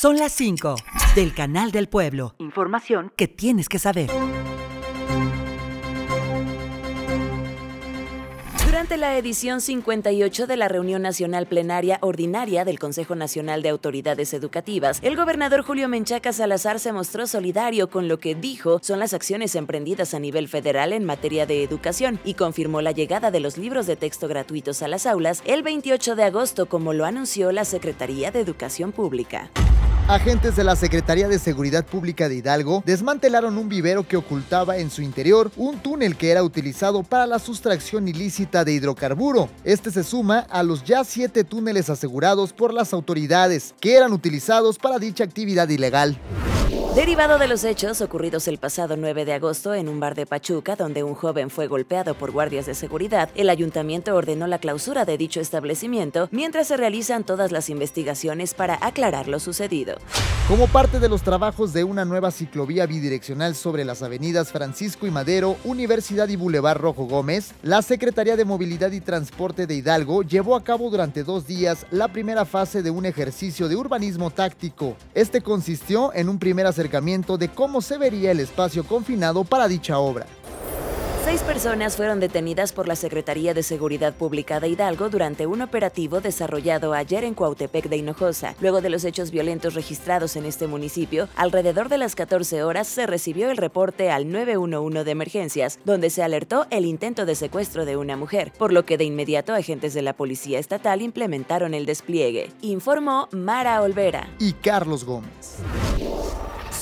Son las 5 del Canal del Pueblo. Información que tienes que saber. Durante la edición 58 de la reunión nacional plenaria ordinaria del Consejo Nacional de Autoridades Educativas, el gobernador Julio Menchaca Salazar se mostró solidario con lo que dijo son las acciones emprendidas a nivel federal en materia de educación y confirmó la llegada de los libros de texto gratuitos a las aulas el 28 de agosto, como lo anunció la Secretaría de Educación Pública. Agentes de la Secretaría de Seguridad Pública de Hidalgo desmantelaron un vivero que ocultaba en su interior un túnel que era utilizado para la sustracción ilícita de hidrocarburo. Este se suma a los ya siete túneles asegurados por las autoridades que eran utilizados para dicha actividad ilegal. Derivado de los hechos ocurridos el pasado 9 de agosto en un bar de Pachuca, donde un joven fue golpeado por guardias de seguridad, el ayuntamiento ordenó la clausura de dicho establecimiento mientras se realizan todas las investigaciones para aclarar lo sucedido. Como parte de los trabajos de una nueva ciclovía bidireccional sobre las avenidas Francisco y Madero, Universidad y Boulevard Rojo Gómez, la Secretaría de Movilidad y Transporte de Hidalgo llevó a cabo durante dos días la primera fase de un ejercicio de urbanismo táctico. Este consistió en un primer acercamiento de cómo se vería el espacio confinado para dicha obra. Seis personas fueron detenidas por la Secretaría de Seguridad Pública de Hidalgo durante un operativo desarrollado ayer en Cuautepec de Hinojosa. Luego de los hechos violentos registrados en este municipio, alrededor de las 14 horas se recibió el reporte al 911 de emergencias, donde se alertó el intento de secuestro de una mujer, por lo que de inmediato agentes de la Policía Estatal implementaron el despliegue, informó Mara Olvera y Carlos Gómez.